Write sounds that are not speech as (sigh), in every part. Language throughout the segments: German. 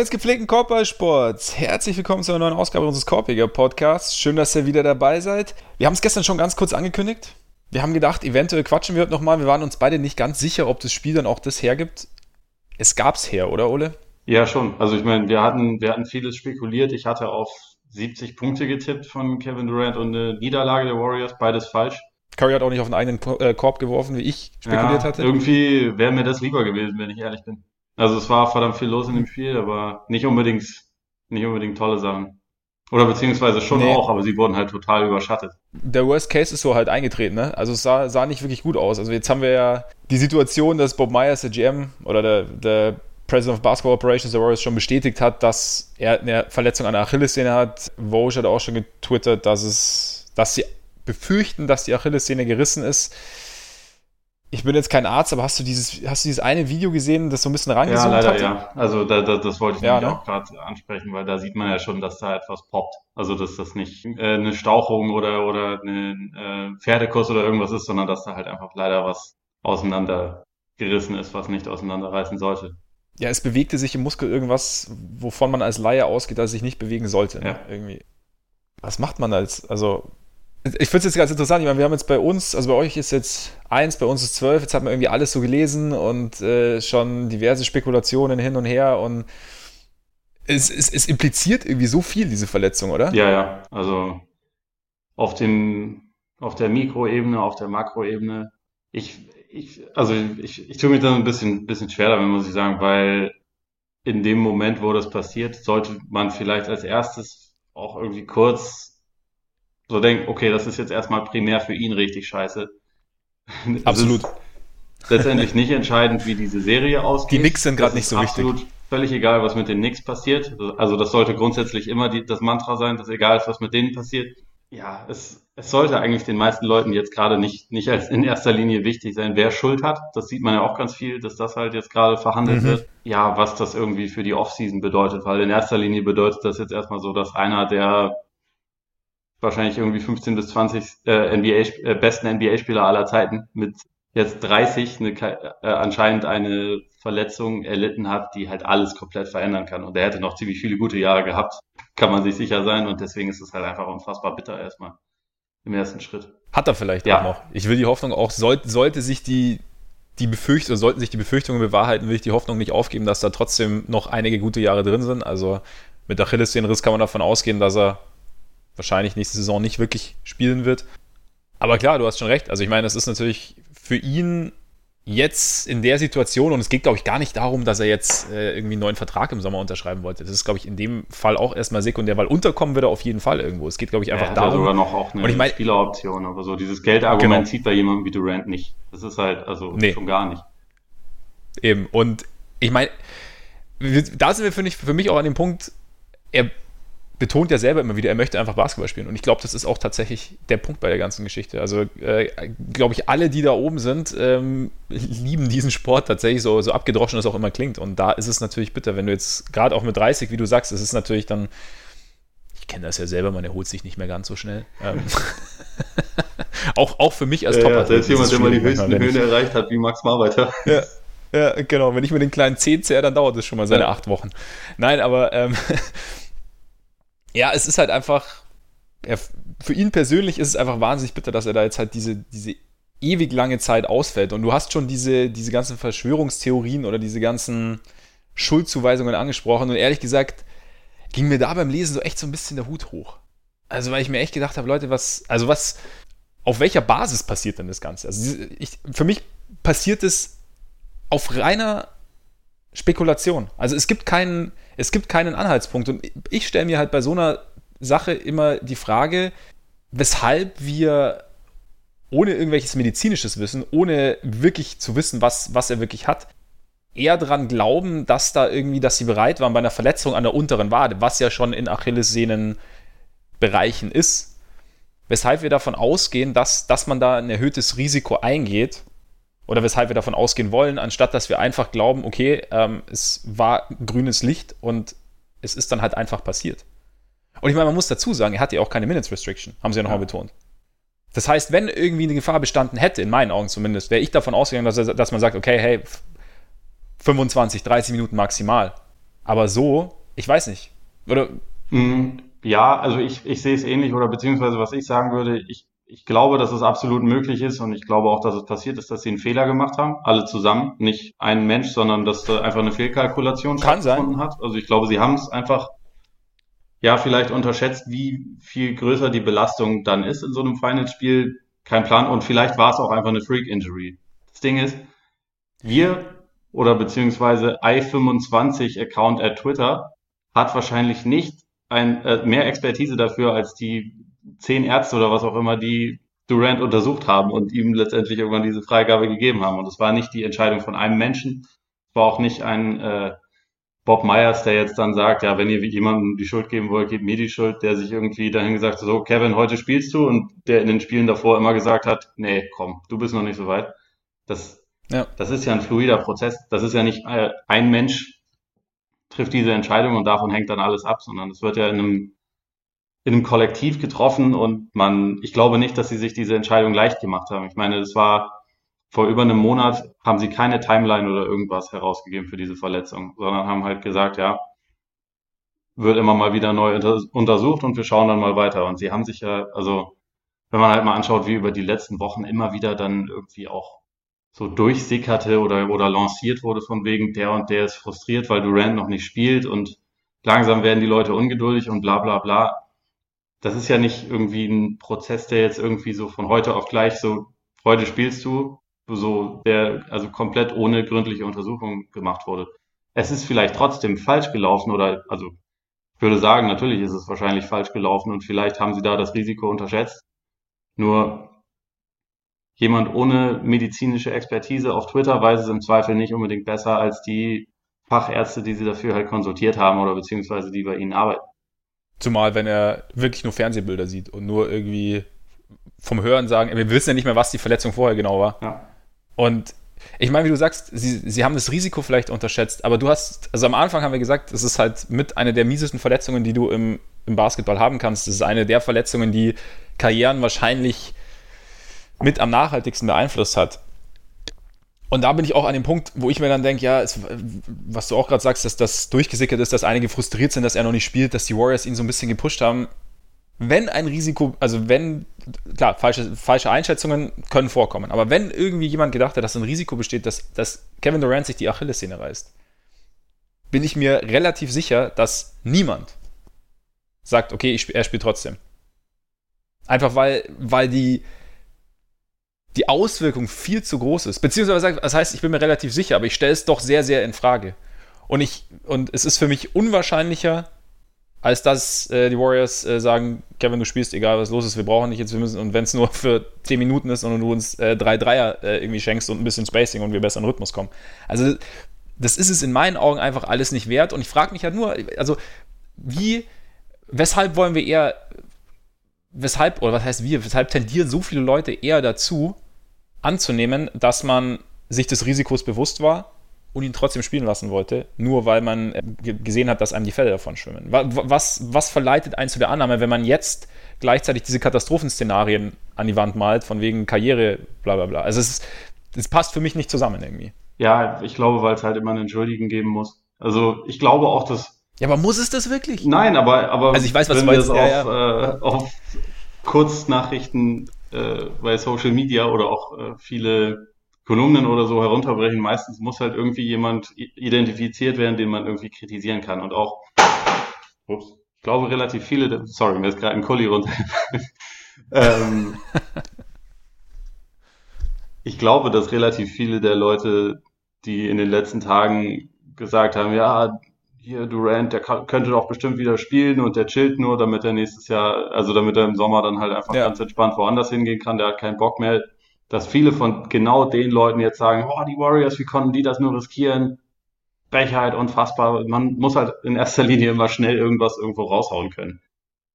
Des gepflegten Korbballsports, herzlich willkommen zu einer neuen Ausgabe unseres Korbjäger Podcasts. Schön, dass ihr wieder dabei seid. Wir haben es gestern schon ganz kurz angekündigt. Wir haben gedacht, eventuell quatschen wir heute nochmal. Wir waren uns beide nicht ganz sicher, ob das Spiel dann auch das hergibt. Es gab's her, oder Ole? Ja, schon. Also ich meine, wir hatten, wir hatten vieles spekuliert. Ich hatte auf 70 Punkte getippt von Kevin Durant und eine Niederlage der Warriors, beides falsch. Curry hat auch nicht auf einen eigenen äh, Korb geworfen, wie ich spekuliert ja, hatte. Irgendwie wäre mir das lieber gewesen, wenn ich ehrlich bin. Also es war verdammt viel los in dem Spiel, aber nicht unbedingt, nicht unbedingt tolle Sachen. Oder beziehungsweise schon nee. auch, aber sie wurden halt total überschattet. Der Worst Case ist so halt eingetreten, ne? Also es sah, sah nicht wirklich gut aus. Also jetzt haben wir ja die Situation, dass Bob Myers, der GM oder der, der President of Basketball Operations der Warriors schon bestätigt hat, dass er eine Verletzung an der Achillessehne hat. Woj hat auch schon getwittert, dass es, dass sie befürchten, dass die Achillessehne gerissen ist ich bin jetzt kein Arzt, aber hast du dieses, hast du dieses eine Video gesehen, das so ein bisschen rangezoomt hat? Ja, leider, hatte? ja. Also da, da, das wollte ich ja, ne? auch gerade ansprechen, weil da sieht man ja schon, dass da etwas poppt. Also dass das nicht äh, eine Stauchung oder oder ein äh, Pferdekuss oder irgendwas ist, sondern dass da halt einfach leider was auseinandergerissen ist, was nicht auseinanderreißen sollte. Ja, es bewegte sich im Muskel irgendwas, wovon man als Laie ausgeht, dass es sich nicht bewegen sollte. Ne? Ja. Irgendwie. Was macht man als, also ich finde es jetzt ganz interessant. Ich meine, wir haben jetzt bei uns, also bei euch ist jetzt eins, bei uns ist zwölf. Jetzt hat man irgendwie alles so gelesen und äh, schon diverse Spekulationen hin und her und es, es, es impliziert irgendwie so viel, diese Verletzung, oder? Ja, ja. Also auf dem, auf der Mikroebene, auf der Makroebene. Ich, ich, also ich, ich tue mich da ein bisschen, bisschen schwer damit, muss ich sagen, weil in dem Moment, wo das passiert, sollte man vielleicht als erstes auch irgendwie kurz so denkt, okay, das ist jetzt erstmal primär für ihn richtig scheiße. (laughs) Absolut. letztendlich nicht entscheidend, wie diese Serie ausgeht. Die Knicks sind gerade nicht so absolut wichtig. Völlig egal, was mit den Knicks passiert. Also das sollte grundsätzlich immer die, das Mantra sein, dass egal ist, was mit denen passiert. Ja, es, es sollte eigentlich den meisten Leuten jetzt gerade nicht, nicht als in erster Linie wichtig sein, wer Schuld hat. Das sieht man ja auch ganz viel, dass das halt jetzt gerade verhandelt mhm. wird. Ja, was das irgendwie für die Offseason bedeutet, weil in erster Linie bedeutet das jetzt erstmal so, dass einer der wahrscheinlich irgendwie 15 bis 20 äh, NBA, äh, besten NBA-Spieler aller Zeiten mit jetzt 30 eine, äh, anscheinend eine Verletzung erlitten hat, die halt alles komplett verändern kann. Und er hätte noch ziemlich viele gute Jahre gehabt, kann man sich sicher sein. Und deswegen ist es halt einfach unfassbar bitter erstmal im ersten Schritt. Hat er vielleicht ja. auch noch. Ich will die Hoffnung auch, sollte, sollte sich die, die Befürchtung, sollten sich die Befürchtungen bewahrheiten, will ich die Hoffnung nicht aufgeben, dass da trotzdem noch einige gute Jahre drin sind. Also mit Achillessehnenriss kann man davon ausgehen, dass er wahrscheinlich nächste Saison nicht wirklich spielen wird. Aber klar, du hast schon recht. Also ich meine, es ist natürlich für ihn jetzt in der Situation, und es geht, glaube ich, gar nicht darum, dass er jetzt äh, irgendwie einen neuen Vertrag im Sommer unterschreiben wollte. Das ist, glaube ich, in dem Fall auch erstmal sekundär, weil unterkommen wird er auf jeden Fall irgendwo. Es geht, glaube ich, einfach ja, darum. sogar noch auch eine und ich mein, Spieleroption, aber so dieses Geldargument genau. zieht bei jemandem wie Durant nicht. Das ist halt, also nee. schon gar nicht. Eben, und ich meine, da sind wir, finde ich, für mich auch an dem Punkt, er betont ja selber immer wieder, er möchte einfach Basketball spielen. Und ich glaube, das ist auch tatsächlich der Punkt bei der ganzen Geschichte. Also, äh, glaube ich, alle, die da oben sind, ähm, lieben diesen Sport tatsächlich, so, so abgedroschen es auch immer klingt. Und da ist es natürlich bitter, wenn du jetzt, gerade auch mit 30, wie du sagst, es ist natürlich dann, ich kenne das ja selber, man erholt sich nicht mehr ganz so schnell. Ähm, (laughs) auch, auch für mich als ja, ja, Selbst jemand, der mal die höchsten Höhen erreicht hat, wie Max Marbeiter. Ja. Ja, genau. Wenn ich mir den kleinen C zähre, dann dauert es schon mal seine ja. acht Wochen. Nein, aber ähm, (laughs) ja, es ist halt einfach, er, für ihn persönlich ist es einfach wahnsinnig bitter, dass er da jetzt halt diese, diese ewig lange Zeit ausfällt. Und du hast schon diese, diese ganzen Verschwörungstheorien oder diese ganzen Schuldzuweisungen angesprochen. Und ehrlich gesagt, ging mir da beim Lesen so echt so ein bisschen der Hut hoch. Also, weil ich mir echt gedacht habe, Leute, was, also was, auf welcher Basis passiert denn das Ganze? Also, ich, für mich passiert es auf reiner Spekulation. Also, es gibt keinen, es gibt keinen Anhaltspunkt. Und ich stelle mir halt bei so einer Sache immer die Frage, weshalb wir ohne irgendwelches medizinisches Wissen, ohne wirklich zu wissen, was, was er wirklich hat, eher daran glauben, dass da irgendwie, dass sie bereit waren bei einer Verletzung an der unteren Wade, was ja schon in Achillessehnenbereichen ist, weshalb wir davon ausgehen, dass, dass man da ein erhöhtes Risiko eingeht oder weshalb wir davon ausgehen wollen, anstatt dass wir einfach glauben, okay, ähm, es war grünes Licht und es ist dann halt einfach passiert. Und ich meine, man muss dazu sagen, er hat ja auch keine Minutes Restriction, haben sie ja nochmal ja. betont. Das heißt, wenn irgendwie eine Gefahr bestanden hätte, in meinen Augen zumindest, wäre ich davon ausgegangen, dass, dass man sagt, okay, hey, 25, 30 Minuten maximal. Aber so, ich weiß nicht. Oder? Mm, ja, also ich, ich sehe es ähnlich oder beziehungsweise was ich sagen würde, ich, ich glaube, dass es absolut möglich ist und ich glaube auch, dass es passiert ist, dass sie einen Fehler gemacht haben, alle zusammen, nicht ein Mensch, sondern dass da einfach eine Fehlkalkulation Kann stattgefunden hat. Also ich glaube, sie haben es einfach ja vielleicht unterschätzt, wie viel größer die Belastung dann ist in so einem Finals-Spiel. Kein Plan und vielleicht war es auch einfach eine Freak-Injury. Das Ding ist, wir oder beziehungsweise i25-Account at Twitter hat wahrscheinlich nicht ein, äh, mehr Expertise dafür als die zehn Ärzte oder was auch immer, die Durant untersucht haben und ihm letztendlich irgendwann diese Freigabe gegeben haben. Und es war nicht die Entscheidung von einem Menschen, es war auch nicht ein äh, Bob Myers, der jetzt dann sagt, ja, wenn ihr jemandem die Schuld geben wollt, gebt mir die Schuld, der sich irgendwie dahin gesagt hat, so, Kevin, heute spielst du und der in den Spielen davor immer gesagt hat, nee, komm, du bist noch nicht so weit. Das, ja. das ist ja ein fluider Prozess. Das ist ja nicht äh, ein Mensch trifft diese Entscheidung und davon hängt dann alles ab, sondern es wird ja in einem in einem Kollektiv getroffen und man, ich glaube nicht, dass sie sich diese Entscheidung leicht gemacht haben. Ich meine, es war vor über einem Monat, haben sie keine Timeline oder irgendwas herausgegeben für diese Verletzung, sondern haben halt gesagt, ja, wird immer mal wieder neu unter, untersucht und wir schauen dann mal weiter. Und sie haben sich ja, also, wenn man halt mal anschaut, wie über die letzten Wochen immer wieder dann irgendwie auch so durchsickerte oder, oder lanciert wurde von wegen, der und der ist frustriert, weil Durant noch nicht spielt und langsam werden die Leute ungeduldig und bla bla bla das ist ja nicht irgendwie ein Prozess, der jetzt irgendwie so von heute auf gleich so, heute spielst du, so, der also komplett ohne gründliche Untersuchung gemacht wurde. Es ist vielleicht trotzdem falsch gelaufen oder, also, ich würde sagen, natürlich ist es wahrscheinlich falsch gelaufen und vielleicht haben sie da das Risiko unterschätzt. Nur jemand ohne medizinische Expertise auf Twitter weiß es im Zweifel nicht unbedingt besser als die Fachärzte, die sie dafür halt konsultiert haben oder beziehungsweise die bei ihnen arbeiten. Zumal, wenn er wirklich nur Fernsehbilder sieht und nur irgendwie vom Hören sagen, wir wissen ja nicht mehr, was die Verletzung vorher genau war. Ja. Und ich meine, wie du sagst, sie, sie haben das Risiko vielleicht unterschätzt, aber du hast, also am Anfang haben wir gesagt, es ist halt mit einer der miesesten Verletzungen, die du im, im Basketball haben kannst. Das ist eine der Verletzungen, die Karrieren wahrscheinlich mit am nachhaltigsten beeinflusst hat. Und da bin ich auch an dem Punkt, wo ich mir dann denke, ja, es, was du auch gerade sagst, dass das durchgesickert ist, dass einige frustriert sind, dass er noch nicht spielt, dass die Warriors ihn so ein bisschen gepusht haben. Wenn ein Risiko, also wenn, klar, falsche, falsche Einschätzungen können vorkommen, aber wenn irgendwie jemand gedacht hat, dass ein Risiko besteht, dass, dass Kevin Durant sich die Achillessehne reißt, bin ich mir relativ sicher, dass niemand sagt, okay, ich, er spielt trotzdem. Einfach weil, weil die, die Auswirkung viel zu groß ist. Beziehungsweise, das heißt, ich bin mir relativ sicher, aber ich stelle es doch sehr, sehr in Frage. Und, ich, und es ist für mich unwahrscheinlicher, als dass äh, die Warriors äh, sagen, Kevin, du spielst, egal was los ist, wir brauchen dich jetzt, wir müssen, und wenn es nur für 10 Minuten ist und du uns äh, drei Dreier äh, irgendwie schenkst und ein bisschen Spacing und wir besser in Rhythmus kommen. Also, das ist es in meinen Augen einfach alles nicht wert. Und ich frage mich halt nur, also, wie, weshalb wollen wir eher weshalb, oder was heißt wir, weshalb tendieren so viele Leute eher dazu, anzunehmen, dass man sich des Risikos bewusst war und ihn trotzdem spielen lassen wollte, nur weil man äh, gesehen hat, dass einem die Fälle davon schwimmen. Was, was verleitet einen zu der Annahme, wenn man jetzt gleichzeitig diese Katastrophenszenarien an die Wand malt, von wegen Karriere, bla bla bla. Also es, es passt für mich nicht zusammen irgendwie. Ja, ich glaube, weil es halt immer einen Entschuldigen geben muss. Also ich glaube auch, dass ja, aber muss es das wirklich? Nein, aber, aber also ich weiß, was wenn du meinst. wir es auf, ja. Äh, auf Kurznachrichten äh, bei Social Media oder auch äh, viele Kolumnen oder so herunterbrechen, meistens muss halt irgendwie jemand identifiziert werden, den man irgendwie kritisieren kann. Und auch, ups, ich glaube relativ viele, sorry, mir ist gerade ein Kuli runter. (laughs) ähm, ich glaube, dass relativ viele der Leute, die in den letzten Tagen gesagt haben, ja, hier Durant, der kann, könnte doch bestimmt wieder spielen und der chillt nur, damit er nächstes Jahr, also damit er im Sommer dann halt einfach ja. ganz entspannt woanders hingehen kann, der hat keinen Bock mehr. Dass viele von genau den Leuten jetzt sagen, oh, die Warriors, wie konnten die das nur riskieren? Frechheit, unfassbar. Man muss halt in erster Linie immer schnell irgendwas irgendwo raushauen können.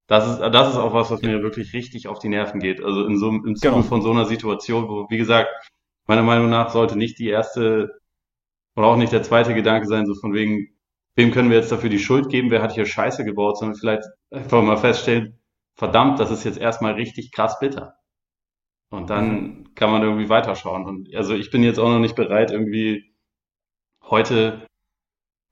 Das ist, das ist auch was, was mir wirklich richtig auf die Nerven geht. Also in so, im Zuge genau. von so einer Situation, wo, wie gesagt, meiner Meinung nach sollte nicht die erste oder auch nicht der zweite Gedanke sein, so von wegen, wem können wir jetzt dafür die Schuld geben, wer hat hier Scheiße gebaut, sondern vielleicht einfach mal feststellen, verdammt, das ist jetzt erstmal richtig krass bitter. Und dann kann man irgendwie weiterschauen. Und also ich bin jetzt auch noch nicht bereit, irgendwie heute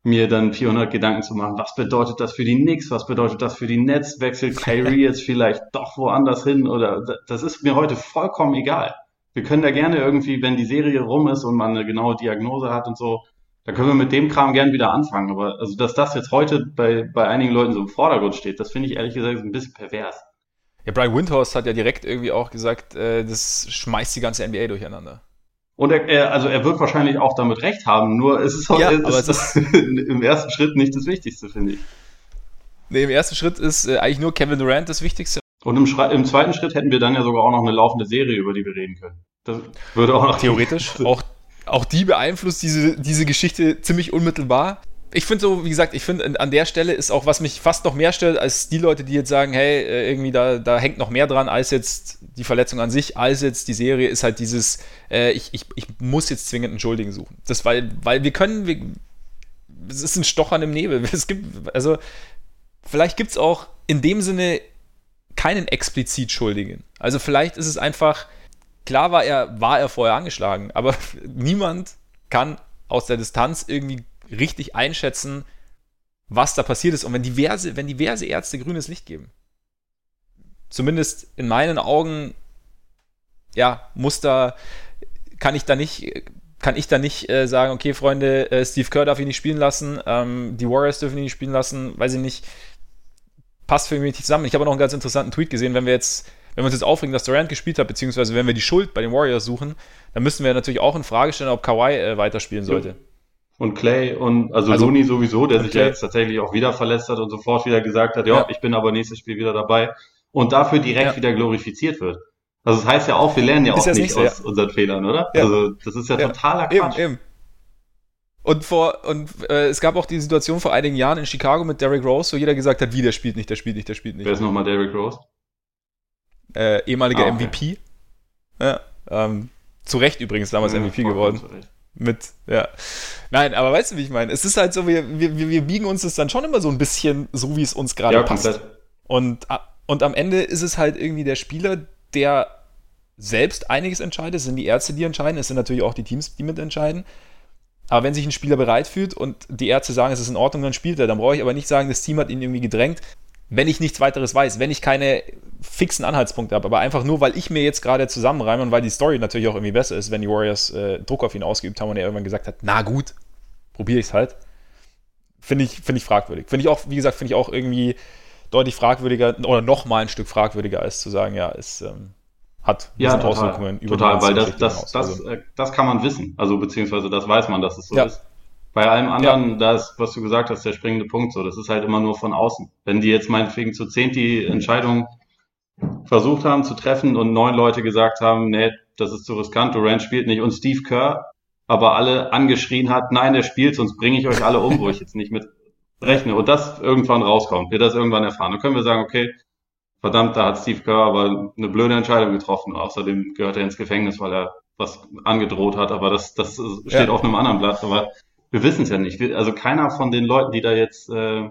mir dann 400 Gedanken zu machen, was bedeutet das für die Knicks, was bedeutet das für die Nets, wechselt Kyrie jetzt vielleicht doch woanders hin oder das ist mir heute vollkommen egal. Wir können da gerne irgendwie, wenn die Serie rum ist und man eine genaue Diagnose hat und so, da können wir mit dem Kram gern wieder anfangen. Aber also, dass das jetzt heute bei, bei einigen Leuten so im Vordergrund steht, das finde ich ehrlich gesagt ein bisschen pervers. Ja, Brian Windhorst hat ja direkt irgendwie auch gesagt, äh, das schmeißt die ganze NBA durcheinander. Und er, er, also er wird wahrscheinlich auch damit recht haben, nur es ist, ja, es ist, ist (laughs) im ersten Schritt nicht das Wichtigste, finde ich. Nee, im ersten Schritt ist äh, eigentlich nur Kevin Durant das Wichtigste. Und im, im, zweiten Schritt hätten wir dann ja sogar auch noch eine laufende Serie, über die wir reden können. Das würde auch noch Theoretisch. (laughs) auch, auch die beeinflusst diese, diese Geschichte ziemlich unmittelbar ich finde so, wie gesagt, ich finde an der Stelle ist auch, was mich fast noch mehr stört, als die Leute, die jetzt sagen, hey, äh, irgendwie da, da hängt noch mehr dran, als jetzt die Verletzung an sich, als jetzt die Serie, ist halt dieses, äh, ich, ich, ich muss jetzt zwingend einen Schuldigen suchen. Das, weil, weil wir können, wir, es ist ein Stochern im Nebel. (laughs) Es gibt, also, vielleicht gibt es auch in dem Sinne keinen explizit Schuldigen. Also vielleicht ist es einfach, klar war er, war er vorher angeschlagen, aber (laughs) niemand kann aus der Distanz irgendwie richtig einschätzen, was da passiert ist. Und wenn diverse, wenn diverse Ärzte grünes Licht geben, zumindest in meinen Augen, ja, muss da, kann ich da nicht, kann ich da nicht äh, sagen, okay, Freunde, äh, Steve Kerr darf ihn nicht spielen lassen, ähm, die Warriors dürfen ihn nicht spielen lassen, weiß ich nicht, passt für mich nicht zusammen. Ich habe noch einen ganz interessanten Tweet gesehen, wenn wir jetzt, wenn wir uns jetzt aufregen, dass Durant gespielt hat, beziehungsweise wenn wir die Schuld bei den Warriors suchen, dann müssen wir natürlich auch in Frage stellen, ob Kawhi äh, weiterspielen sollte. Ja. Und Clay und also, also Looney sowieso, der sich Clay. jetzt tatsächlich auch wieder verletzt hat und sofort wieder gesagt hat, ja, ja. ich bin aber nächstes Spiel wieder dabei und dafür direkt ja. wieder glorifiziert wird. Also das heißt ja auch, wir lernen ja auch nicht, so, aus ja. unseren Fehlern, oder? Also das ist ja, totaler Quatsch. Eben, eben. Und vor und äh, es gab auch die Situation vor einigen Jahren in Chicago mit Derrick Rose, wo jeder gesagt hat, wie der spielt nicht, der spielt nicht, der spielt nicht. Wer ist nochmal Derrick Rose? Äh, ehemaliger ah, okay. MVP. Ja, ähm, zu Recht übrigens damals MVP geworden. Mit, ja. Nein, aber weißt du, wie ich meine? Es ist halt so, wir, wir, wir biegen uns das dann schon immer so ein bisschen so, wie es uns gerade ja, passt. Komplett. Und, und am Ende ist es halt irgendwie der Spieler, der selbst einiges entscheidet. Es sind die Ärzte, die entscheiden. Es sind natürlich auch die Teams, die mitentscheiden. Aber wenn sich ein Spieler bereit fühlt und die Ärzte sagen, es ist in Ordnung, dann spielt er. Dann brauche ich aber nicht sagen, das Team hat ihn irgendwie gedrängt wenn ich nichts weiteres weiß, wenn ich keine fixen Anhaltspunkte habe, aber einfach nur, weil ich mir jetzt gerade zusammenreime und weil die Story natürlich auch irgendwie besser ist, wenn die Warriors äh, Druck auf ihn ausgeübt haben und er irgendwann gesagt hat, na gut, probiere ich es halt. Finde ich, find ich fragwürdig. Finde ich auch, wie gesagt, finde ich auch irgendwie deutlich fragwürdiger oder noch mal ein Stück fragwürdiger, als zu sagen, ja, es ähm, hat ja, total, Auswirkungen über Total, weil das, das, das, also. äh, das kann man wissen. Also beziehungsweise das weiß man, dass es so ja. ist. Bei allem anderen, ja. da ist, was du gesagt hast, der springende Punkt so. Das ist halt immer nur von außen. Wenn die jetzt meinetwegen zu zehn die Entscheidung versucht haben zu treffen und neun Leute gesagt haben, nee, das ist zu riskant, Durant spielt nicht und Steve Kerr aber alle angeschrien hat, nein, der spielt, sonst bringe ich euch alle um, wo ich jetzt nicht mit rechne und das irgendwann rauskommt, wir das irgendwann erfahren, dann können wir sagen, okay, verdammt, da hat Steve Kerr aber eine blöde Entscheidung getroffen. Außerdem gehört er ins Gefängnis, weil er was angedroht hat, aber das, das steht ja. auf einem anderen Blatt. Aber wir wissen es ja nicht. Also keiner von den Leuten, die da jetzt äh,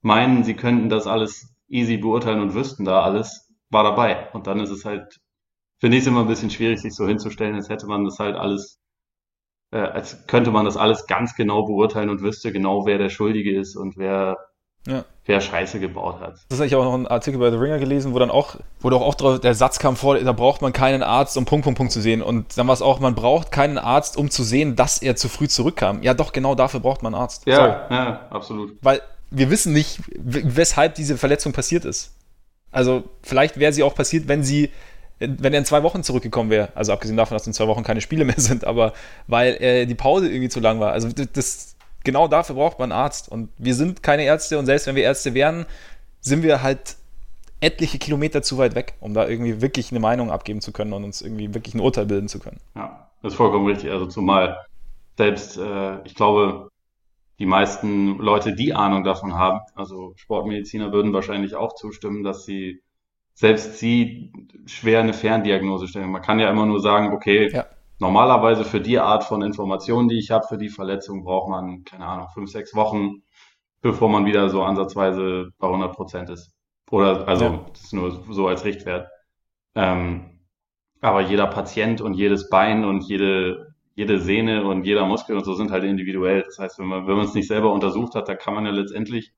meinen, sie könnten das alles easy beurteilen und wüssten da alles, war dabei. Und dann ist es halt, finde ich es immer ein bisschen schwierig, sich so hinzustellen, als hätte man das halt alles, äh, als könnte man das alles ganz genau beurteilen und wüsste genau, wer der Schuldige ist und wer ja. wer Scheiße gebaut hat. Das habe ich auch noch einen Artikel bei The Ringer gelesen, wo dann auch, wo doch auch drauf, der Satz kam vor, da braucht man keinen Arzt, um Punkt, Punkt, Punkt zu sehen. Und dann war es auch, man braucht keinen Arzt, um zu sehen, dass er zu früh zurückkam. Ja, doch, genau dafür braucht man einen Arzt. Ja, ja, absolut. Weil wir wissen nicht, weshalb diese Verletzung passiert ist. Also, vielleicht wäre sie auch passiert, wenn sie, wenn er in zwei Wochen zurückgekommen wäre. Also, abgesehen davon, dass in zwei Wochen keine Spiele mehr (laughs) sind, aber weil äh, die Pause irgendwie zu lang war. Also, das, genau dafür braucht man einen Arzt. Und wir sind keine Ärzte und selbst wenn wir Ärzte wären, sind wir halt etliche Kilometer zu weit weg, um da irgendwie wirklich eine Meinung abgeben zu können und uns irgendwie wirklich ein Urteil bilden zu können. Ja, das ist vollkommen richtig. Also zumal selbst, äh, ich glaube, die meisten Leute, die Ahnung davon haben, also Sportmediziner würden wahrscheinlich auch zustimmen, dass sie selbst sie schwer eine Ferndiagnose stellen. Man kann ja immer nur sagen, okay, ja. Normalerweise für die Art von Informationen, die ich habe, für die Verletzung braucht man, keine Ahnung, fünf, sechs Wochen, bevor man wieder so ansatzweise bei 100 Prozent ist. Oder, also, ja. das ist nur so als Richtwert. Ähm, aber jeder Patient und jedes Bein und jede, jede Sehne und jeder Muskel und so sind halt individuell. Das heißt, wenn man, wenn man es nicht selber untersucht hat, da kann man ja letztendlich,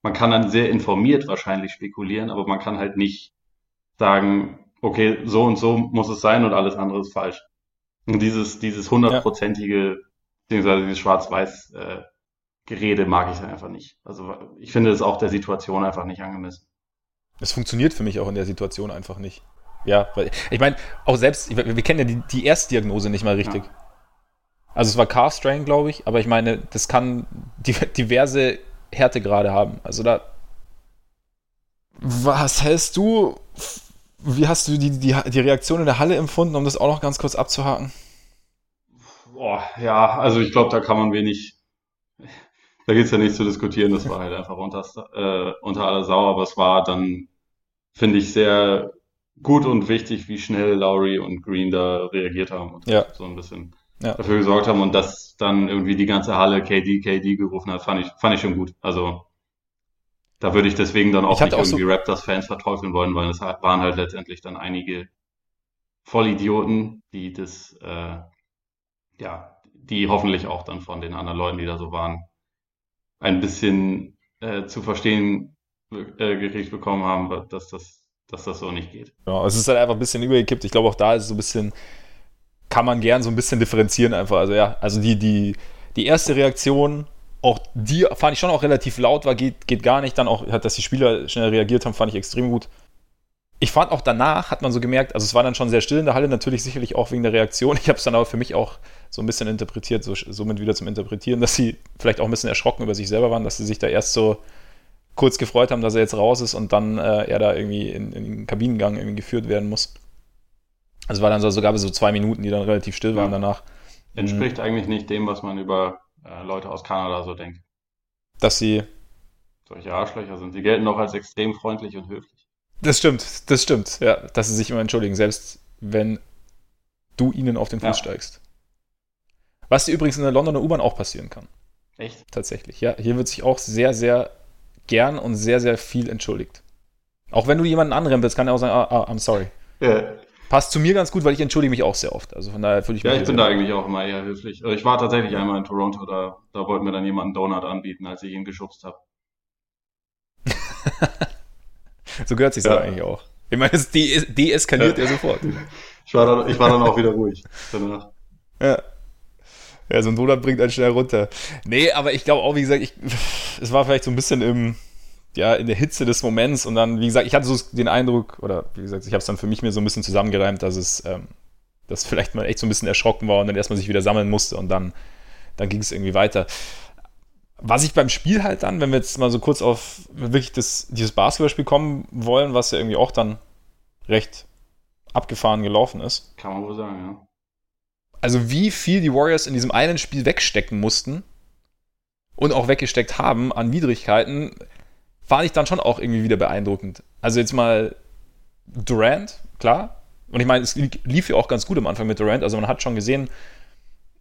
man kann dann sehr informiert wahrscheinlich spekulieren, aber man kann halt nicht sagen, okay, so und so muss es sein und alles andere ist falsch. Und dieses, dieses hundertprozentige, beziehungsweise dieses schwarz-weiß äh, Gerede mag ich einfach nicht. Also ich finde es auch der Situation einfach nicht angemessen. Es funktioniert für mich auch in der Situation einfach nicht. Ja, weil ich meine, auch selbst, wir kennen ja die, die Erstdiagnose nicht mal richtig. Ja. Also es war Car Strain, glaube ich, aber ich meine, das kann diverse Härtegrade haben. Also da. Was hältst du? Wie hast du die, die, die Reaktion in der Halle empfunden, um das auch noch ganz kurz abzuhaken? Boah, ja, also ich glaube, da kann man wenig, da geht's ja nicht zu diskutieren, das war halt einfach unter, äh, unter aller Sau, aber es war dann, finde ich, sehr gut und wichtig, wie schnell Lowry und Green da reagiert haben und ja. so ein bisschen ja. dafür gesorgt haben und dass dann irgendwie die ganze Halle KD, KD gerufen hat, fand ich, fand ich schon gut. Also da würde ich deswegen dann auch nicht auch irgendwie so Raptors-Fans verteufeln wollen, weil es waren halt letztendlich dann einige Vollidioten, die das, äh, ja, die hoffentlich auch dann von den anderen Leuten, die da so waren, ein bisschen äh, zu verstehen äh, gekriegt bekommen haben, dass das dass das so nicht geht. Ja, es ist halt einfach ein bisschen übergekippt. Ich glaube, auch da ist es so ein bisschen, kann man gern so ein bisschen differenzieren einfach. Also ja, also die, die, die erste Reaktion, auch die fand ich schon auch relativ laut, war, geht, geht gar nicht. Dann auch, dass die Spieler schnell reagiert haben, fand ich extrem gut. Ich fand auch danach, hat man so gemerkt, also es war dann schon sehr still in der Halle, natürlich sicherlich auch wegen der Reaktion. Ich habe es dann aber für mich auch so ein bisschen interpretiert, so, somit wieder zum Interpretieren, dass sie vielleicht auch ein bisschen erschrocken über sich selber waren, dass sie sich da erst so kurz gefreut haben, dass er jetzt raus ist und dann äh, er da irgendwie in, in, den Kabinengang irgendwie geführt werden muss. Also war dann so, sogar so zwei Minuten, die dann relativ still waren ja. danach. Entspricht mhm. eigentlich nicht dem, was man über äh, Leute aus Kanada so denkt. Dass sie. Solche Arschlöcher sind. Sie gelten noch als extrem freundlich und höflich. Das stimmt, das stimmt, ja. Dass sie sich immer entschuldigen, selbst wenn du ihnen auf den Fuß ja. steigst. Was dir übrigens in der Londoner U-Bahn auch passieren kann. Echt? Tatsächlich, ja. Hier wird sich auch sehr, sehr gern und sehr, sehr viel entschuldigt. Auch wenn du jemanden anrempelst, kann er auch sagen, ah, ah, I'm sorry. Ja. Passt zu mir ganz gut, weil ich entschuldige mich auch sehr oft. Also von daher fühle ich mich. Ja, ich bin da eigentlich auch immer eher höflich. Also ich war tatsächlich einmal in Toronto, da, da wollte mir dann jemand einen Donut anbieten, als ich ihn geschubst habe. (laughs) so gehört sich ja. eigentlich auch. Ich meine, es de deeskaliert ja. er sofort. Ich war, dann, ich war dann auch wieder ruhig danach. Ja. Ja, so ein Donut bringt einen schnell runter. Nee, aber ich glaube auch, wie gesagt, ich, es war vielleicht so ein bisschen im, ja, in der Hitze des Moments und dann, wie gesagt, ich hatte so den Eindruck, oder wie gesagt, ich habe es dann für mich mir so ein bisschen zusammengereimt, dass es, ähm, dass vielleicht mal echt so ein bisschen erschrocken war und dann erstmal sich wieder sammeln musste und dann, dann ging es irgendwie weiter. Was ich beim Spiel halt dann, wenn wir jetzt mal so kurz auf wirklich das, dieses Basketballspiel kommen wollen, was ja irgendwie auch dann recht abgefahren gelaufen ist. Kann man wohl sagen, ja also wie viel die Warriors in diesem einen Spiel wegstecken mussten und auch weggesteckt haben an Widrigkeiten, fand ich dann schon auch irgendwie wieder beeindruckend. Also jetzt mal Durant, klar. Und ich meine, es lief ja auch ganz gut am Anfang mit Durant. Also man hat schon gesehen,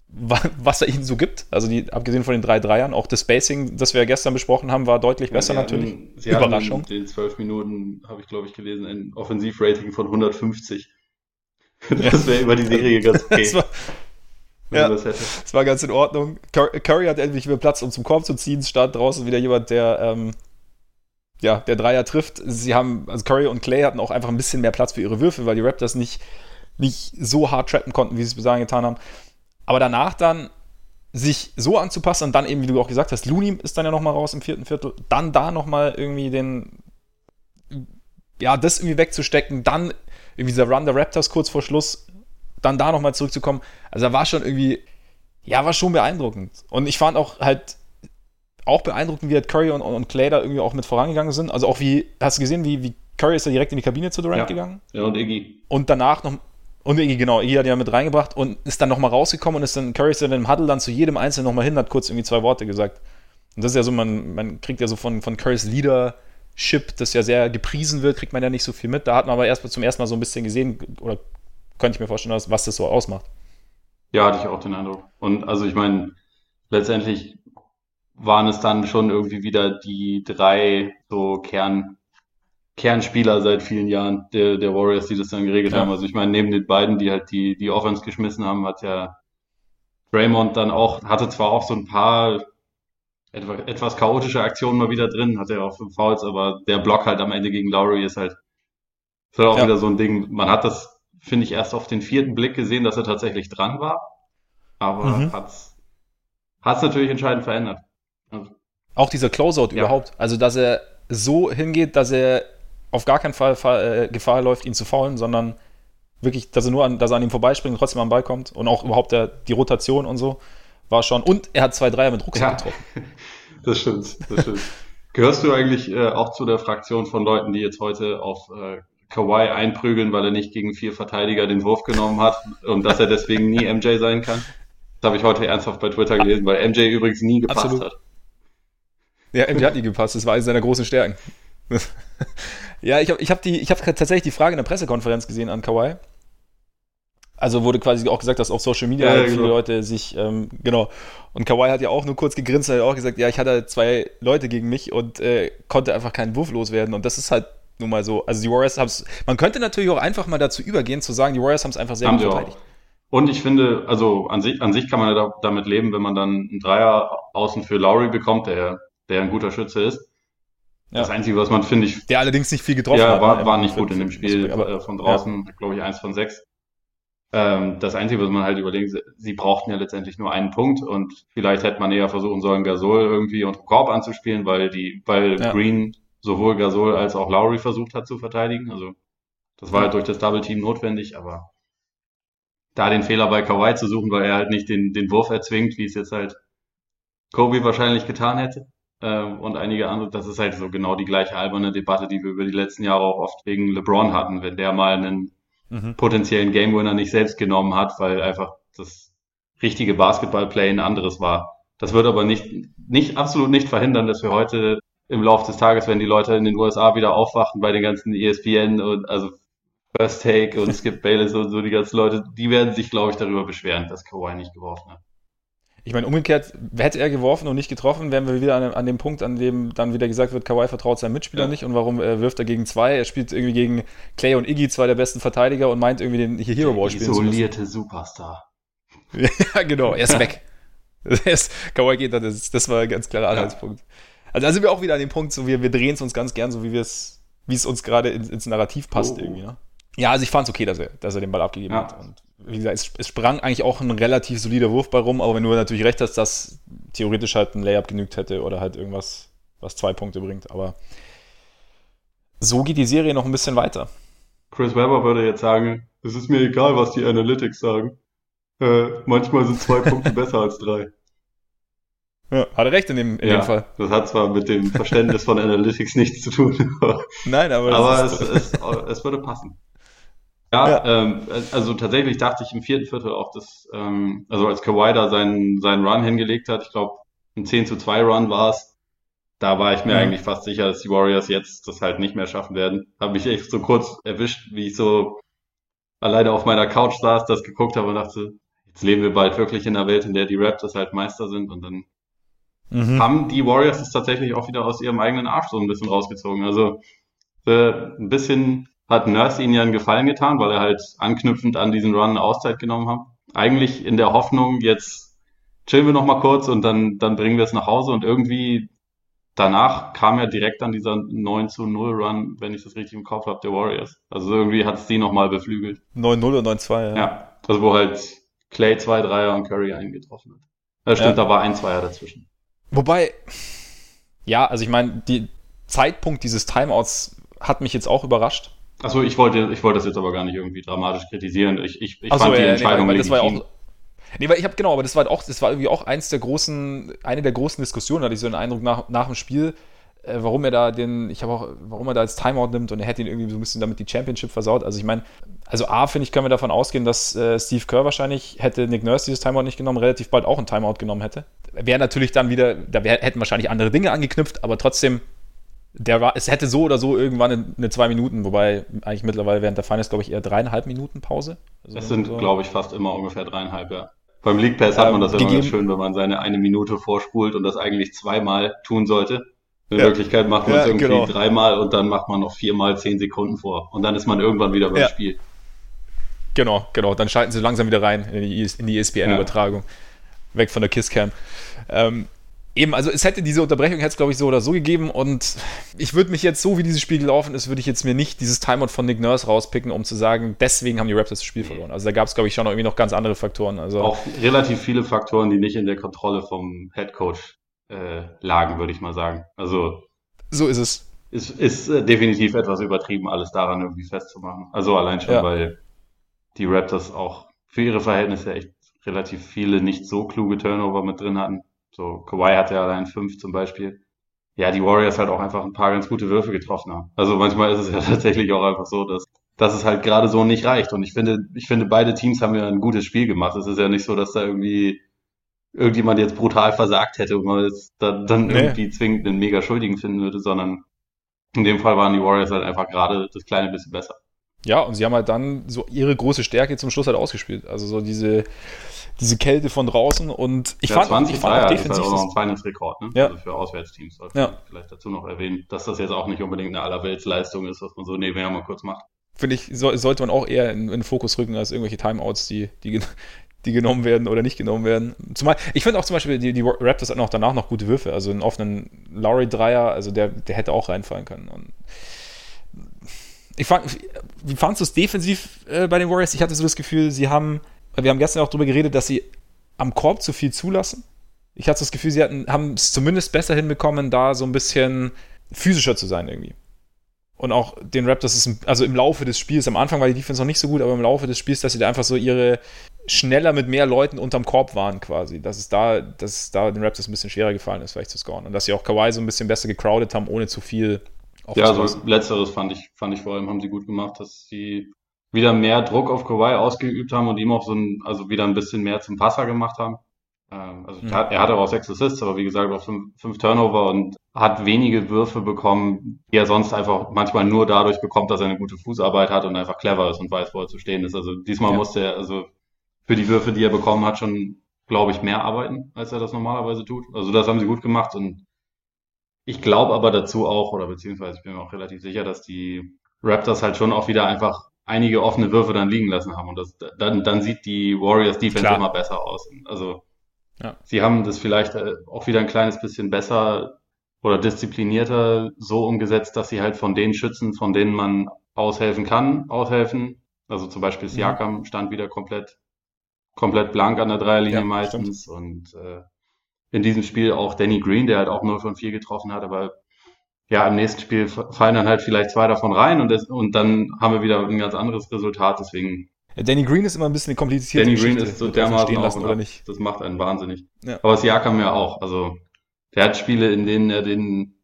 was er ihnen so gibt. Also die, abgesehen von den drei Dreiern, auch das Spacing, das wir ja gestern besprochen haben, war deutlich besser ja, natürlich. Hatten, sie Überraschung. In den zwölf Minuten, habe ich glaube ich gelesen, ein Offensivrating von 150. (laughs) Das wäre über die Serie (laughs) ganz okay. das war, ja, das, das, war ganz in Ordnung. Curry hat endlich wieder Platz, um zum Korb zu ziehen. Es stand draußen wieder jemand, der, ähm, ja, der Dreier trifft. Sie haben, also Curry und Clay hatten auch einfach ein bisschen mehr Platz für ihre Würfe, weil die Raptors nicht, nicht so hart trappen konnten, wie sie es bis dahin getan haben. Aber danach dann sich so anzupassen und dann eben, wie du auch gesagt hast, Looney ist dann ja nochmal raus im vierten Viertel, dann da nochmal irgendwie den, ja, das irgendwie wegzustecken, dann irgendwie dieser Run der Raptors kurz vor Schluss, dann da nochmal zurückzukommen. Also da war schon irgendwie, ja, war schon beeindruckend. Und ich fand auch halt auch beeindruckend, wie halt Curry und, und Clay da irgendwie auch mit vorangegangen sind. Also auch wie, hast du gesehen, wie, wie Curry ist da direkt in die Kabine zu Durant ja. gegangen? Ja, und Iggy. Und danach noch, und Iggy, genau, Iggy hat ja mit reingebracht und ist dann nochmal rausgekommen und ist dann, Curry ist dann im Huddle dann zu jedem Einzelnen nochmal hin, hat kurz irgendwie zwei Worte gesagt. Und das ist ja so, man, man kriegt ja so von, von Currys Leader, Chip, das ja sehr gepriesen wird, kriegt man ja nicht so viel mit. Da hat man aber erst zum ersten Mal so ein bisschen gesehen, oder könnte ich mir vorstellen, was das so ausmacht. Ja, hatte ich auch den Eindruck. Und also ich meine, letztendlich waren es dann schon irgendwie wieder die drei so Kern, Kernspieler seit vielen Jahren der, der Warriors, die das dann geregelt ja. haben. Also ich meine, neben den beiden, die halt die, die Offense geschmissen haben, hat ja Draymond dann auch, hatte zwar auch so ein paar etwas chaotische Aktionen mal wieder drin, hat er auch fünf Fouls, aber der Block halt am Ende gegen Lowry ist halt, ist halt auch ja. wieder so ein Ding. Man hat das, finde ich, erst auf den vierten Blick gesehen, dass er tatsächlich dran war, aber mhm. hat's, hat's natürlich entscheidend verändert. Auch dieser Closeout ja. überhaupt, also dass er so hingeht, dass er auf gar keinen Fall äh, Gefahr läuft, ihn zu faulen, sondern wirklich, dass er nur an, dass er an ihm vorbeispringt und trotzdem am Ball kommt und auch überhaupt der, die Rotation und so war schon. Und er hat zwei Dreier mit Rucksack ja, getroffen. (laughs) Das stimmt, das stimmt. Gehörst du eigentlich äh, auch zu der Fraktion von Leuten, die jetzt heute auf äh, Kawhi einprügeln, weil er nicht gegen vier Verteidiger den Wurf genommen hat und dass er deswegen nie MJ sein kann? Das habe ich heute ernsthaft bei Twitter gelesen, weil MJ übrigens nie gepasst Absolut. hat. Ja, MJ hat nie gepasst, das war eine seiner großen Stärken. (laughs) ja, ich habe ich hab hab tatsächlich die Frage in der Pressekonferenz gesehen an Kawhi. Also wurde quasi auch gesagt, dass auf Social Media ja, halt viele genau. Leute sich, ähm, genau. Und Kawhi hat ja auch nur kurz gegrinst und hat auch gesagt, ja, ich hatte zwei Leute gegen mich und äh, konnte einfach keinen Wurf loswerden. Und das ist halt nun mal so. Also die Warriors haben es, man könnte natürlich auch einfach mal dazu übergehen, zu sagen, die Warriors haben es einfach sehr haben gut verteidigt. Und ich finde, also an sich, an sich kann man ja damit leben, wenn man dann einen Dreier außen für Lowry bekommt, der, der ein guter Schütze ist. Ja. Das Einzige, was man finde ich. Der allerdings nicht viel getroffen ja, hat. Ja, war, ne? war nicht gut in dem Spiel, äh, von draußen, ja. glaube ich, eins von sechs. Ähm, das Einzige, was man halt überlegt, sie brauchten ja letztendlich nur einen Punkt und vielleicht hätte man eher versuchen sollen, Gasol irgendwie unter Korb anzuspielen, weil die, weil ja. Green sowohl Gasol als auch Lowry versucht hat zu verteidigen. Also das war halt durch das Double Team notwendig, aber da den Fehler bei Kawhi zu suchen, weil er halt nicht den, den Wurf erzwingt, wie es jetzt halt Kobe wahrscheinlich getan hätte. Ähm, und einige andere, das ist halt so genau die gleiche alberne Debatte, die wir über die letzten Jahre auch oft wegen LeBron hatten, wenn der mal einen mhm. potenziellen Game Winner nicht selbst genommen hat, weil einfach das richtige Basketballplay ein anderes war. Das wird aber nicht, nicht, absolut nicht verhindern, dass wir heute im Laufe des Tages, wenn die Leute in den USA wieder aufwachen bei den ganzen ESPN und also First Take und Skip Bayless und so die ganzen Leute, die werden sich, glaube ich, darüber beschweren, dass Kawhi nicht geworfen hat. Ich meine, umgekehrt, hätte er geworfen und nicht getroffen, wären wir wieder an, an, dem Punkt, an dem dann wieder gesagt wird, Kawhi vertraut seinem Mitspieler ja. nicht und warum äh, wirft er gegen zwei? Er spielt irgendwie gegen Clay und Iggy, zwei der besten Verteidiger und meint irgendwie den Hero Ball spielen Isolierte Superstar. (laughs) ja, genau, er ist weg. (laughs) Er ist, Kawhi geht da, das, das war ein ganz klarer Anhaltspunkt. Ja. Also da sind wir auch wieder an dem Punkt, so wir, wir drehen es uns ganz gern, so wie wir es, wie es uns gerade ins, ins Narrativ passt oh. irgendwie, ne? Ja, also ich fand es okay, dass er, dass er den Ball abgegeben ja. hat. Und wie gesagt, es, es, sprang eigentlich auch ein relativ solider Wurf bei rum, aber wenn du natürlich recht hast, dass theoretisch halt ein Layup genügt hätte oder halt irgendwas, was zwei Punkte bringt. Aber so geht die Serie noch ein bisschen weiter. Chris Webber würde jetzt sagen, es ist mir egal, was die Analytics sagen. Äh, manchmal sind zwei (laughs) Punkte besser als drei. Ja, hat er recht in dem, in ja, dem Fall. Das hat zwar mit dem Verständnis von Analytics nichts zu tun. (laughs) Nein, aber, aber es, es, es, würde passen. Ja, ja. Ähm, also tatsächlich dachte ich im vierten Viertel auch, dass, ähm, also als Kawhi da seinen, seinen Run hingelegt hat, ich glaube, ein 10 zu 2 Run war es, da war ich mir mhm. eigentlich fast sicher, dass die Warriors jetzt das halt nicht mehr schaffen werden. Habe mich echt so kurz erwischt, wie ich so alleine auf meiner Couch saß, das geguckt habe und dachte, jetzt leben wir bald wirklich in einer Welt, in der die Raptors halt Meister sind und dann mhm. haben die Warriors es tatsächlich auch wieder aus ihrem eigenen Arsch so ein bisschen rausgezogen. Also äh, ein bisschen hat Nurse ihnen ja einen Gefallen getan, weil er halt anknüpfend an diesen Run eine Auszeit genommen hat. Eigentlich in der Hoffnung, jetzt chillen wir noch mal kurz und dann, dann bringen wir es nach Hause und irgendwie danach kam ja direkt an dieser 9 zu 0 Run, wenn ich das richtig im Kopf habe, der Warriors. Also irgendwie hat es die nochmal beflügelt. 9-0 oder 9-2, ja. Ja, also wo halt Clay zwei Dreier und Curry eingetroffen hat. Ja, stimmt, ja. da war ein Zweier dazwischen. Wobei, ja, also ich meine, die Zeitpunkt dieses Timeouts hat mich jetzt auch überrascht. Achso, ich wollte, ich wollte das jetzt aber gar nicht irgendwie dramatisch kritisieren. Ich, ich, ich fand so, die ja, Entscheidung nee, das war ja auch, Nee, weil ich habe genau, aber das war auch, das war irgendwie auch eins der großen, eine der großen Diskussionen, hatte ich so den Eindruck nach, nach dem Spiel, äh, warum er da den, ich habe auch, warum er da als Timeout nimmt und er hätte ihn irgendwie so ein bisschen damit die Championship versaut. Also ich meine, also A, finde ich, können wir davon ausgehen, dass äh, Steve Kerr wahrscheinlich, hätte Nick Nurse dieses Timeout nicht genommen, relativ bald auch ein Timeout genommen hätte. Wäre natürlich dann wieder, da wär, hätten wahrscheinlich andere Dinge angeknüpft, aber trotzdem der war, es hätte so oder so irgendwann eine, eine, zwei Minuten, wobei eigentlich mittlerweile während der Finals, glaube ich, eher dreieinhalb Minuten Pause. Also es sind, so. glaube ich, fast immer ungefähr dreieinhalb, ja. Beim League Pass hat man das immer ganz schön, wenn man seine eine Minute vorspult und das eigentlich zweimal tun sollte. In ja. Wirklichkeit macht man es irgendwie genau. dreimal und dann macht man noch viermal zehn Sekunden vor. Und dann ist man irgendwann wieder beim ja. Spiel. Genau, genau. Dann schalten sie langsam wieder rein in die, in die ESPN-Übertragung. weg von der Kisscam. Ähm, Eben, also es hätte diese Unterbrechung hätte es, glaube ich, so oder so gegeben und ich würde mich jetzt, so wie dieses Spiel gelaufen ist, würde ich jetzt mir nicht dieses Timeout von Nick Nurse rauspicken, um zu sagen, deswegen haben die Raptors das Spiel verloren. Also da gab es, glaube ich, schon irgendwie noch ganz andere Faktoren. Also Auch relativ viele Faktoren, die nicht in der Kontrolle vom Head Coach äh, lagen, würde ich mal sagen. Also so ist es. Ist, ist äh, definitiv etwas übertrieben, alles daran irgendwie festzumachen. Also allein schon, ja. weil die Raptors auch für ihre Verhältnisse echt relativ viele nicht so kluge Turnover mit drin hatten. So, Kawhi hatte ja allein fünf zum Beispiel. Ja, die Warriors halt auch einfach ein paar ganz gute Würfe getroffen haben. Also manchmal ist es ja (laughs) tatsächlich auch einfach so, dass, dass es halt gerade so nicht reicht. Und ich finde, ich finde, beide Teams haben ja ein gutes Spiel gemacht. Es ist ja nicht so, dass da irgendwie irgendjemand jetzt brutal versagt hätte und man jetzt da, dann nee. irgendwie zwingend einen mega Schuldigen finden würde, sondern in dem Fall waren die Warriors halt einfach gerade das kleine bisschen besser. Ja, und sie haben halt dann so ihre große Stärke zum Schluss halt ausgespielt. Also so diese, diese Kälte von draußen und ich ja, fand, 20, ich fand auch defensiv. Das ist halt auch noch ein Finals-Rekord, ne? Ja. Also für Auswärtsteams. Sollte ja. vielleicht dazu noch erwähnen, dass das jetzt auch nicht unbedingt eine Allerweltsleistung ist, was man so nebenher mal kurz macht. Finde ich, so, sollte man auch eher in, in den Fokus rücken als irgendwelche Timeouts, die, die, die genommen werden oder nicht genommen werden. Zumal, ich finde auch zum Beispiel, die, die Raptors hatten auch danach noch gute Würfe. Also einen offenen Lowry-Dreier, also der, der hätte auch reinfallen können. Und ich fand, wie fandest du es defensiv äh, bei den Warriors? Ich hatte so das Gefühl, sie haben, wir haben gestern auch darüber geredet, dass sie am Korb zu viel zulassen. Ich hatte das Gefühl, sie hatten, haben es zumindest besser hinbekommen, da so ein bisschen physischer zu sein irgendwie. Und auch den Raptors ist, also im Laufe des Spiels, am Anfang war die Defense noch nicht so gut, aber im Laufe des Spiels, dass sie da einfach so ihre schneller mit mehr Leuten unterm Korb waren quasi. Dass es da, dass es da den Raptors ein bisschen schwerer gefallen ist, vielleicht zu scoren. Und dass sie auch Kawhi so ein bisschen besser gecrowded haben, ohne zu viel ja, also letzteres fand ich, fand ich vor allem, haben sie gut gemacht, dass sie wieder mehr Druck auf Kawhi ausgeübt haben und ihm auch so ein, also wieder ein bisschen mehr zum Passer gemacht haben. Ähm, also mhm. er hatte auch sechs Assists, aber wie gesagt auch fünf, fünf Turnover und hat wenige Würfe bekommen, die er sonst einfach manchmal nur dadurch bekommt, dass er eine gute Fußarbeit hat und einfach clever ist und weiß, wo er zu stehen ist. Also diesmal ja. musste er also für die Würfe, die er bekommen hat, schon, glaube ich, mehr arbeiten, als er das normalerweise tut. Also das haben sie gut gemacht und ich glaube aber dazu auch, oder beziehungsweise ich bin mir auch relativ sicher, dass die Raptors halt schon auch wieder einfach einige offene Würfe dann liegen lassen haben. Und das, dann, dann sieht die Warriors Defense Klar. immer besser aus. Also ja. sie haben das vielleicht äh, auch wieder ein kleines bisschen besser oder disziplinierter so umgesetzt, dass sie halt von den Schützen, von denen man aushelfen kann, aushelfen. Also zum Beispiel mhm. Siakam stand wieder komplett, komplett blank an der Dreierlinie ja, meistens stimmt. und äh, in diesem Spiel auch Danny Green, der halt auch 0 von 4 getroffen hat, aber ja, im nächsten Spiel fallen dann halt vielleicht zwei davon rein und, das, und dann haben wir wieder ein ganz anderes Resultat, deswegen. Ja, Danny Green ist immer ein bisschen kompliziert. Danny Green ist so dermaßen lassen, oder nicht. Das macht einen wahnsinnig. Ja. Aber Siakam ja auch. Also, der hat Spiele, in denen er den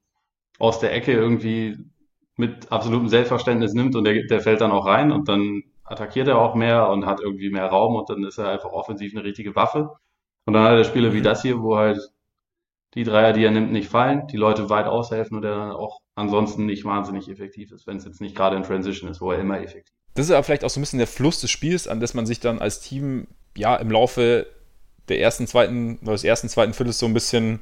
aus der Ecke irgendwie mit absolutem Selbstverständnis nimmt und der, der fällt dann auch rein und dann attackiert er auch mehr und hat irgendwie mehr Raum und dann ist er einfach offensiv eine richtige Waffe. Und dann hat er Spiele wie das hier, wo halt die Dreier, die er nimmt, nicht fallen, die Leute weit aushelfen und er dann auch ansonsten nicht wahnsinnig effektiv ist, wenn es jetzt nicht gerade in Transition ist, wo er immer effektiv ist. Das ist aber vielleicht auch so ein bisschen der Fluss des Spiels, an das man sich dann als Team ja im Laufe der ersten, zweiten, oder des ersten, zweiten Viertels so ein bisschen,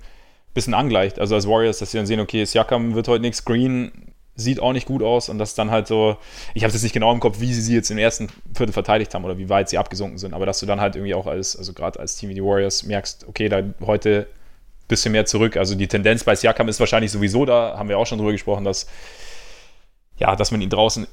bisschen angleicht. Also als Warriors, dass sie dann sehen, okay, Siakam wird heute nichts, Green sieht auch nicht gut aus und das dann halt so, ich habe es jetzt nicht genau im Kopf, wie sie sie jetzt im ersten Viertel verteidigt haben oder wie weit sie abgesunken sind, aber dass du dann halt irgendwie auch als, also gerade als Team wie die Warriors merkst, okay, da heute ein bisschen mehr zurück. Also die Tendenz bei Siakam ist wahrscheinlich sowieso da, haben wir auch schon drüber gesprochen, dass ja, dass man ihn draußen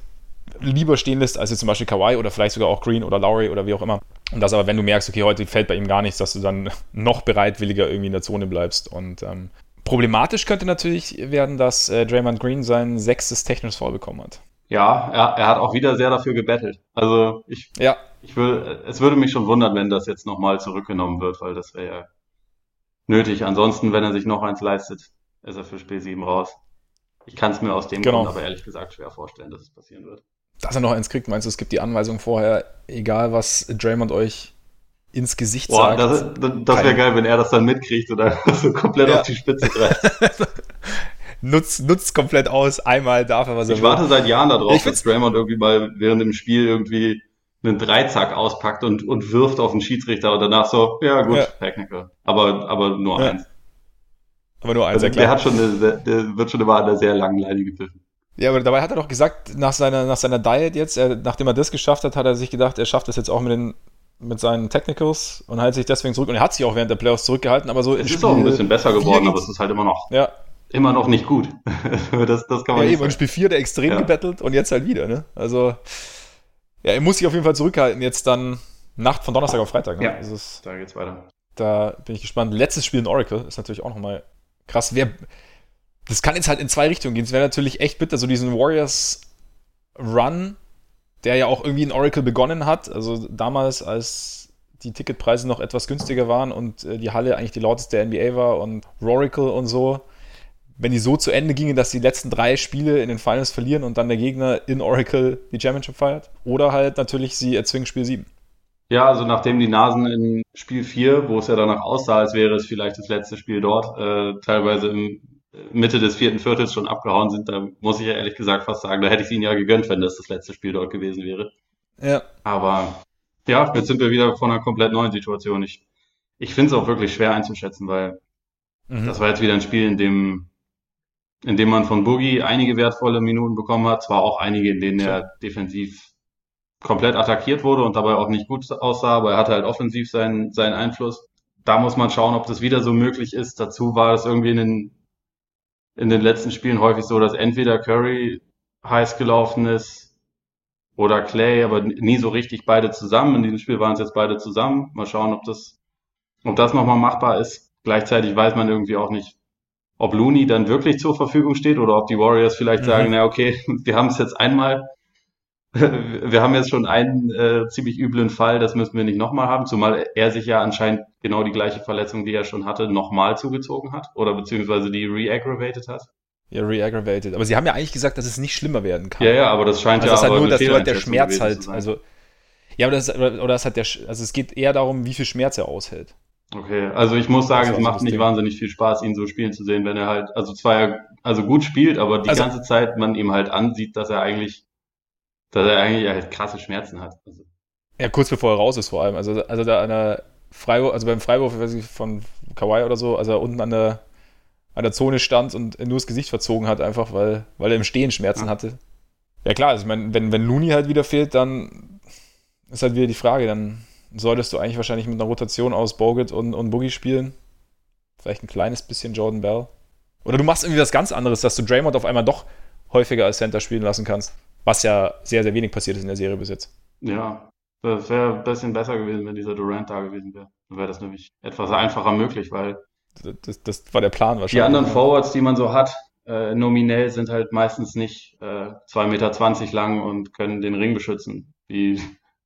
lieber stehen lässt, als jetzt zum Beispiel Kawhi oder vielleicht sogar auch Green oder Lowry oder wie auch immer. Und das aber, wenn du merkst, okay, heute fällt bei ihm gar nichts, dass du dann (laughs) noch bereitwilliger irgendwie in der Zone bleibst. Und ähm, Problematisch könnte natürlich werden, dass äh, Draymond Green sein sechstes technisches Foul bekommen hat. Ja, er, er hat auch wieder sehr dafür gebettelt. Also ich, ja. ich will, es würde mich schon wundern, wenn das jetzt nochmal zurückgenommen wird, weil das wäre ja nötig. Ansonsten, wenn er sich noch eins leistet, ist er für Spiel 7 raus. Ich kann es mir aus dem genau. Grund aber ehrlich gesagt schwer vorstellen, dass es passieren wird. Dass er noch eins kriegt, meinst du, es gibt die Anweisung vorher, egal was Draymond euch ins Gesicht Boah, sagt. Das, das, das wäre geil, wenn er das dann mitkriegt oder so komplett ja. auf die Spitze greift. (laughs) nutzt, nutzt komplett aus, einmal darf er was Ich warte seit Jahren darauf, dass Draymond irgendwie mal während dem Spiel irgendwie einen Dreizack auspackt und, und wirft auf den Schiedsrichter und danach so, ja gut, ja. Technical. Aber, aber nur ja. eins. Aber nur eins, also, Der hat schon eine, der wird schon immer an der sehr langen Leine gepfiffen. Ja, aber dabei hat er doch gesagt, nach seiner, nach seiner Diet jetzt, er, nachdem er das geschafft hat, hat er sich gedacht, er schafft das jetzt auch mit den mit seinen Technicals und hält sich deswegen zurück. Und er hat sich auch während der Playoffs zurückgehalten, aber so Es ist auch ein bisschen besser geworden, aber es ist halt immer noch, Ja, immer noch nicht gut. (laughs) das, das kann ja man nicht eben, in. Spiel 4 der extrem Ja. gebettelt und jetzt halt wieder, ne? Also, ja, er muss sich auf jeden Fall zurückhalten, jetzt dann Nacht von Donnerstag auf Freitag. Ne? Ja. Also es, Da geht's weiter. da bin ich gespannt. Letztes Spiel in Oracle ist natürlich auch nochmal krass. Wer, das kann jetzt halt in zwei Richtungen gehen. Es wäre natürlich echt bitter, so diesen Warriors Run, der ja auch irgendwie in Oracle begonnen hat. Also damals, als die Ticketpreise noch etwas günstiger waren und äh, die Halle eigentlich die lauteste der NBA war und Roracle und so. Wenn die so zu Ende gingen, dass die letzten drei Spiele in den Finals verlieren und dann der Gegner in Oracle die Championship feiert. Oder halt natürlich sie erzwingen Spiel 7. Ja, also nachdem die Nasen in Spiel 4, wo es ja danach aussah, als wäre es vielleicht das letzte Spiel dort, äh, teilweise im Mitte des vierten Viertels schon abgehauen sind, da muss ich ja ehrlich gesagt fast sagen, da hätte ich es ihnen ja gegönnt, wenn das das letzte Spiel dort gewesen wäre. Ja. Aber ja, jetzt sind wir wieder vor einer komplett neuen Situation. Ich, ich finde es auch wirklich schwer einzuschätzen, weil Mhm. das war jetzt wieder ein Spiel, in dem, in dem man von Boogie einige wertvolle Minuten bekommen hat, zwar auch einige, in denen er defensiv komplett attackiert wurde und dabei auch nicht gut aussah, aber er hatte halt offensiv seinen, seinen Einfluss. Da muss man schauen, ob das wieder so möglich ist. Dazu war es irgendwie in den, in den letzten Spielen häufig so, dass entweder Curry heiß gelaufen ist oder Clay, aber nie so richtig beide zusammen. In diesem Spiel waren es jetzt beide zusammen. Mal schauen, ob das, ob das nochmal machbar ist. Gleichzeitig weiß man irgendwie auch nicht, ob Looney dann wirklich zur Verfügung steht oder ob die Warriors vielleicht Mhm. sagen, na okay, (laughs) wir haben es jetzt einmal, wir haben jetzt schon einen äh, ziemlich üblen Fall, das müssen wir nicht nochmal haben, zumal er sich ja anscheinend genau die gleiche Verletzung, die er schon hatte, nochmal zugezogen hat oder beziehungsweise die re-aggravated hat. Ja, re-aggravated. Aber sie haben ja eigentlich gesagt, dass es nicht schlimmer werden kann. Ja, ja, aber das scheint Also ja das ist halt nur, dass der Schmerz halt, also ja, aber das, oder, das hat der, also es geht eher darum, wie viel Schmerz er aushält. Okay, also ich muss sagen, es macht nicht Ding. wahnsinnig viel Spaß, ihn so spielen zu sehen, wenn er halt, also zwar also gut spielt, aber die Also- ganze Zeit man ihm halt ansieht, dass er eigentlich, dass er eigentlich halt krasse Schmerzen hat. Also, Ja, kurz bevor er raus ist vor allem. Also, also da an der Freiwurf, also beim Freiwurf, von Kawhi oder so, als er unten an der, an der Zone stand und nur das Gesicht verzogen hat, einfach weil, weil er im Stehen Schmerzen Ja. hatte. Ja klar, also ich meine, wenn, wenn Looney halt wieder fehlt, dann ist halt wieder die Frage, dann solltest du eigentlich wahrscheinlich mit einer Rotation aus Bogut und, und Boogie spielen. Vielleicht ein kleines bisschen Jordan Bell. Oder du machst irgendwie was ganz anderes, dass du Draymond auf einmal doch häufiger als Center spielen lassen kannst. Was ja sehr, sehr wenig passiert ist in der Serie bis jetzt. ja, das wäre ein bisschen besser gewesen, wenn dieser Durant da gewesen wäre. Dann wäre das nämlich etwas einfacher möglich, weil Das, das war der Plan wahrscheinlich. die anderen Forwards, die man so hat, äh, nominell sind halt meistens nicht äh, 2,20 Meter lang und können den Ring beschützen, wie,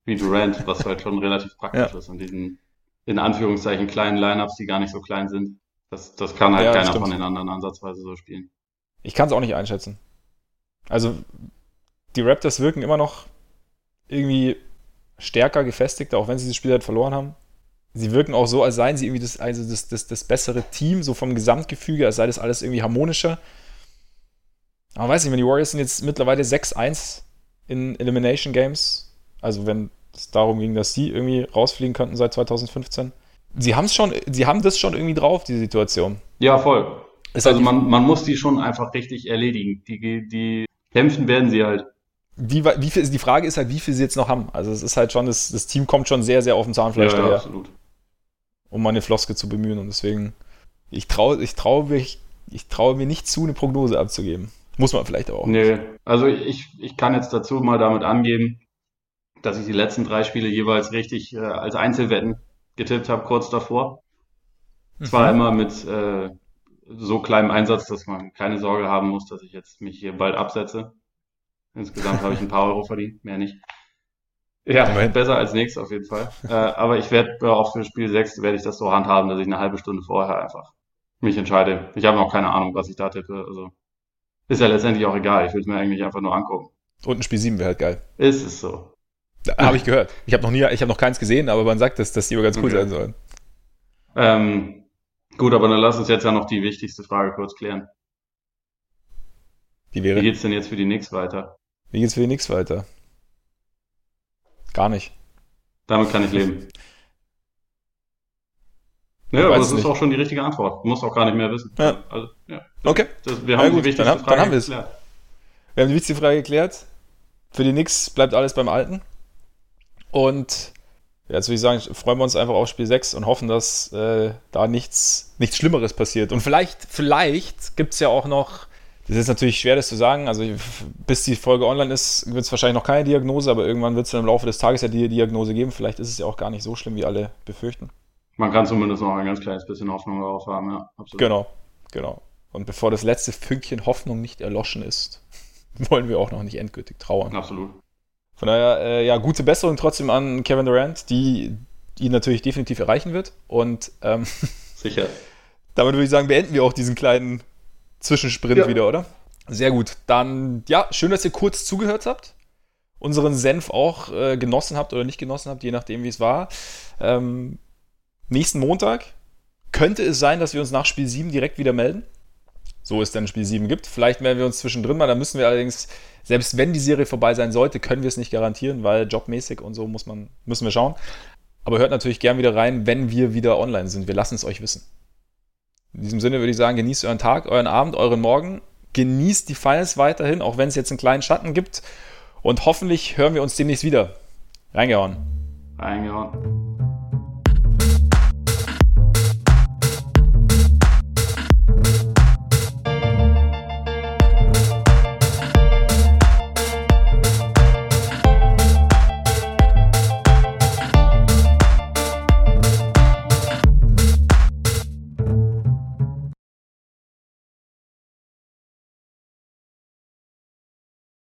wie Durant, was halt schon relativ praktisch Ja. ist. Und diesen, in Anführungszeichen, kleinen Lineups, die gar nicht so klein sind. Das, das kann halt Ja, keiner stimmt. von den anderen ansatzweise so spielen. Ich kann es auch nicht einschätzen. Also, die Raptors wirken immer noch irgendwie stärker, gefestigter, auch wenn sie dieses Spiel halt verloren haben. Sie wirken auch so, als seien sie irgendwie das, also das, das, das bessere Team, so vom Gesamtgefüge, als sei das alles irgendwie harmonischer. Aber weiß nicht, wenn die Warriors sind jetzt mittlerweile 6-1 in Elimination Games, also wenn es darum ging, dass sie irgendwie rausfliegen könnten seit 2015. Sie haben es schon, sie haben das schon irgendwie drauf, die Situation. Ja, voll. Ist Also halt man, man muss die schon einfach richtig erledigen. Die, die kämpfen werden sie halt. Wie, wie viel, die Frage ist halt, wie viel sie jetzt noch haben. Also es ist halt schon, das, das Team kommt schon sehr, sehr auf dem Zahnfleisch Ja, ja, daher, absolut. um meine Floske zu bemühen. Und deswegen, ich traue ich trau mich, ich traue mir nicht zu, eine Prognose abzugeben. Muss man vielleicht auch. Nee, also ich, ich kann jetzt dazu mal damit angeben, dass ich die letzten drei Spiele jeweils richtig äh, als Einzelwetten getippt habe, kurz davor. Zwar Mhm. immer mit äh, so kleinem Einsatz, dass man keine Sorge haben muss, dass ich jetzt mich hier bald absetze. Insgesamt habe ich ein paar Euro verdient, mehr nicht. Ja, Immerhin. besser als nichts auf jeden Fall. Äh, aber ich werde äh, auch für Spiel 6 werde ich das so handhaben, dass ich eine halbe Stunde vorher einfach mich entscheide. Ich habe noch keine Ahnung, was ich da tippe. Also ist ja letztendlich auch egal. Ich will es mir eigentlich einfach nur angucken. Und ein Spiel 7 wäre halt geil. Ist es so. Habe ich gehört. Ich habe noch nie, ich habe noch keins gesehen, aber man sagt, dass, dass die aber ganz cool Okay. sein sollen. Ähm, gut, aber dann lass uns jetzt ja noch die wichtigste Frage kurz klären. Die Wie wäre. geht's denn jetzt für die Knicks weiter? Wie geht's für die Nix weiter? Gar nicht. Damit kann ich leben. Ja, Ich aber das ist nicht. auch schon die richtige Antwort. Du musst auch gar nicht mehr wissen. Ja. Also, ja. Okay. Das, wir haben gut, die wichtigste dann haben- dann Frage haben wir es. geklärt. Wir haben die wichtigste Frage geklärt. Für die Nix bleibt alles beim Alten. Und jetzt würde ich sagen, freuen wir uns einfach auf Spiel 6 und hoffen, dass äh, da nichts, nichts Schlimmeres passiert. Und vielleicht, vielleicht gibt es ja auch noch, das ist natürlich schwer, das zu sagen, also bis die Folge online ist, wird es wahrscheinlich noch keine Diagnose, aber irgendwann wird es dann im Laufe des Tages ja die Diagnose geben. Vielleicht ist es ja auch gar nicht so schlimm, wie alle befürchten. Man kann zumindest noch ein ganz kleines bisschen Hoffnung darauf haben, ja. Absolut. Genau, genau. Und bevor das letzte Fünkchen Hoffnung nicht erloschen ist, (laughs) wollen wir auch noch nicht endgültig trauern. Absolut. Von daher, äh, ja, gute Besserung trotzdem an Kevin Durant, die ihn natürlich definitiv erreichen wird. Und ähm, (laughs) sicher. damit würde ich sagen, beenden wir auch diesen kleinen Zwischensprint ja. wieder, oder? Sehr gut. Dann, ja, schön, dass ihr kurz zugehört habt. Unseren Senf auch äh, genossen habt oder nicht genossen habt, je nachdem, wie es war. Ähm, nächsten Montag könnte es sein, dass wir uns nach Spiel 7 direkt wieder melden. So es denn Spiel 7 gibt. Vielleicht melden wir uns zwischendrin mal. Da müssen wir allerdings, selbst wenn die Serie vorbei sein sollte, können wir es nicht garantieren, weil jobmäßig und so muss man, müssen wir schauen. Aber hört natürlich gern wieder rein, wenn wir wieder online sind. Wir lassen es euch wissen. In diesem Sinne würde ich sagen, genießt euren Tag, euren Abend, euren Morgen. Genießt die Finals weiterhin, auch wenn es jetzt einen kleinen Schatten gibt. Und hoffentlich hören wir uns demnächst wieder. Reingehauen. Reingehauen.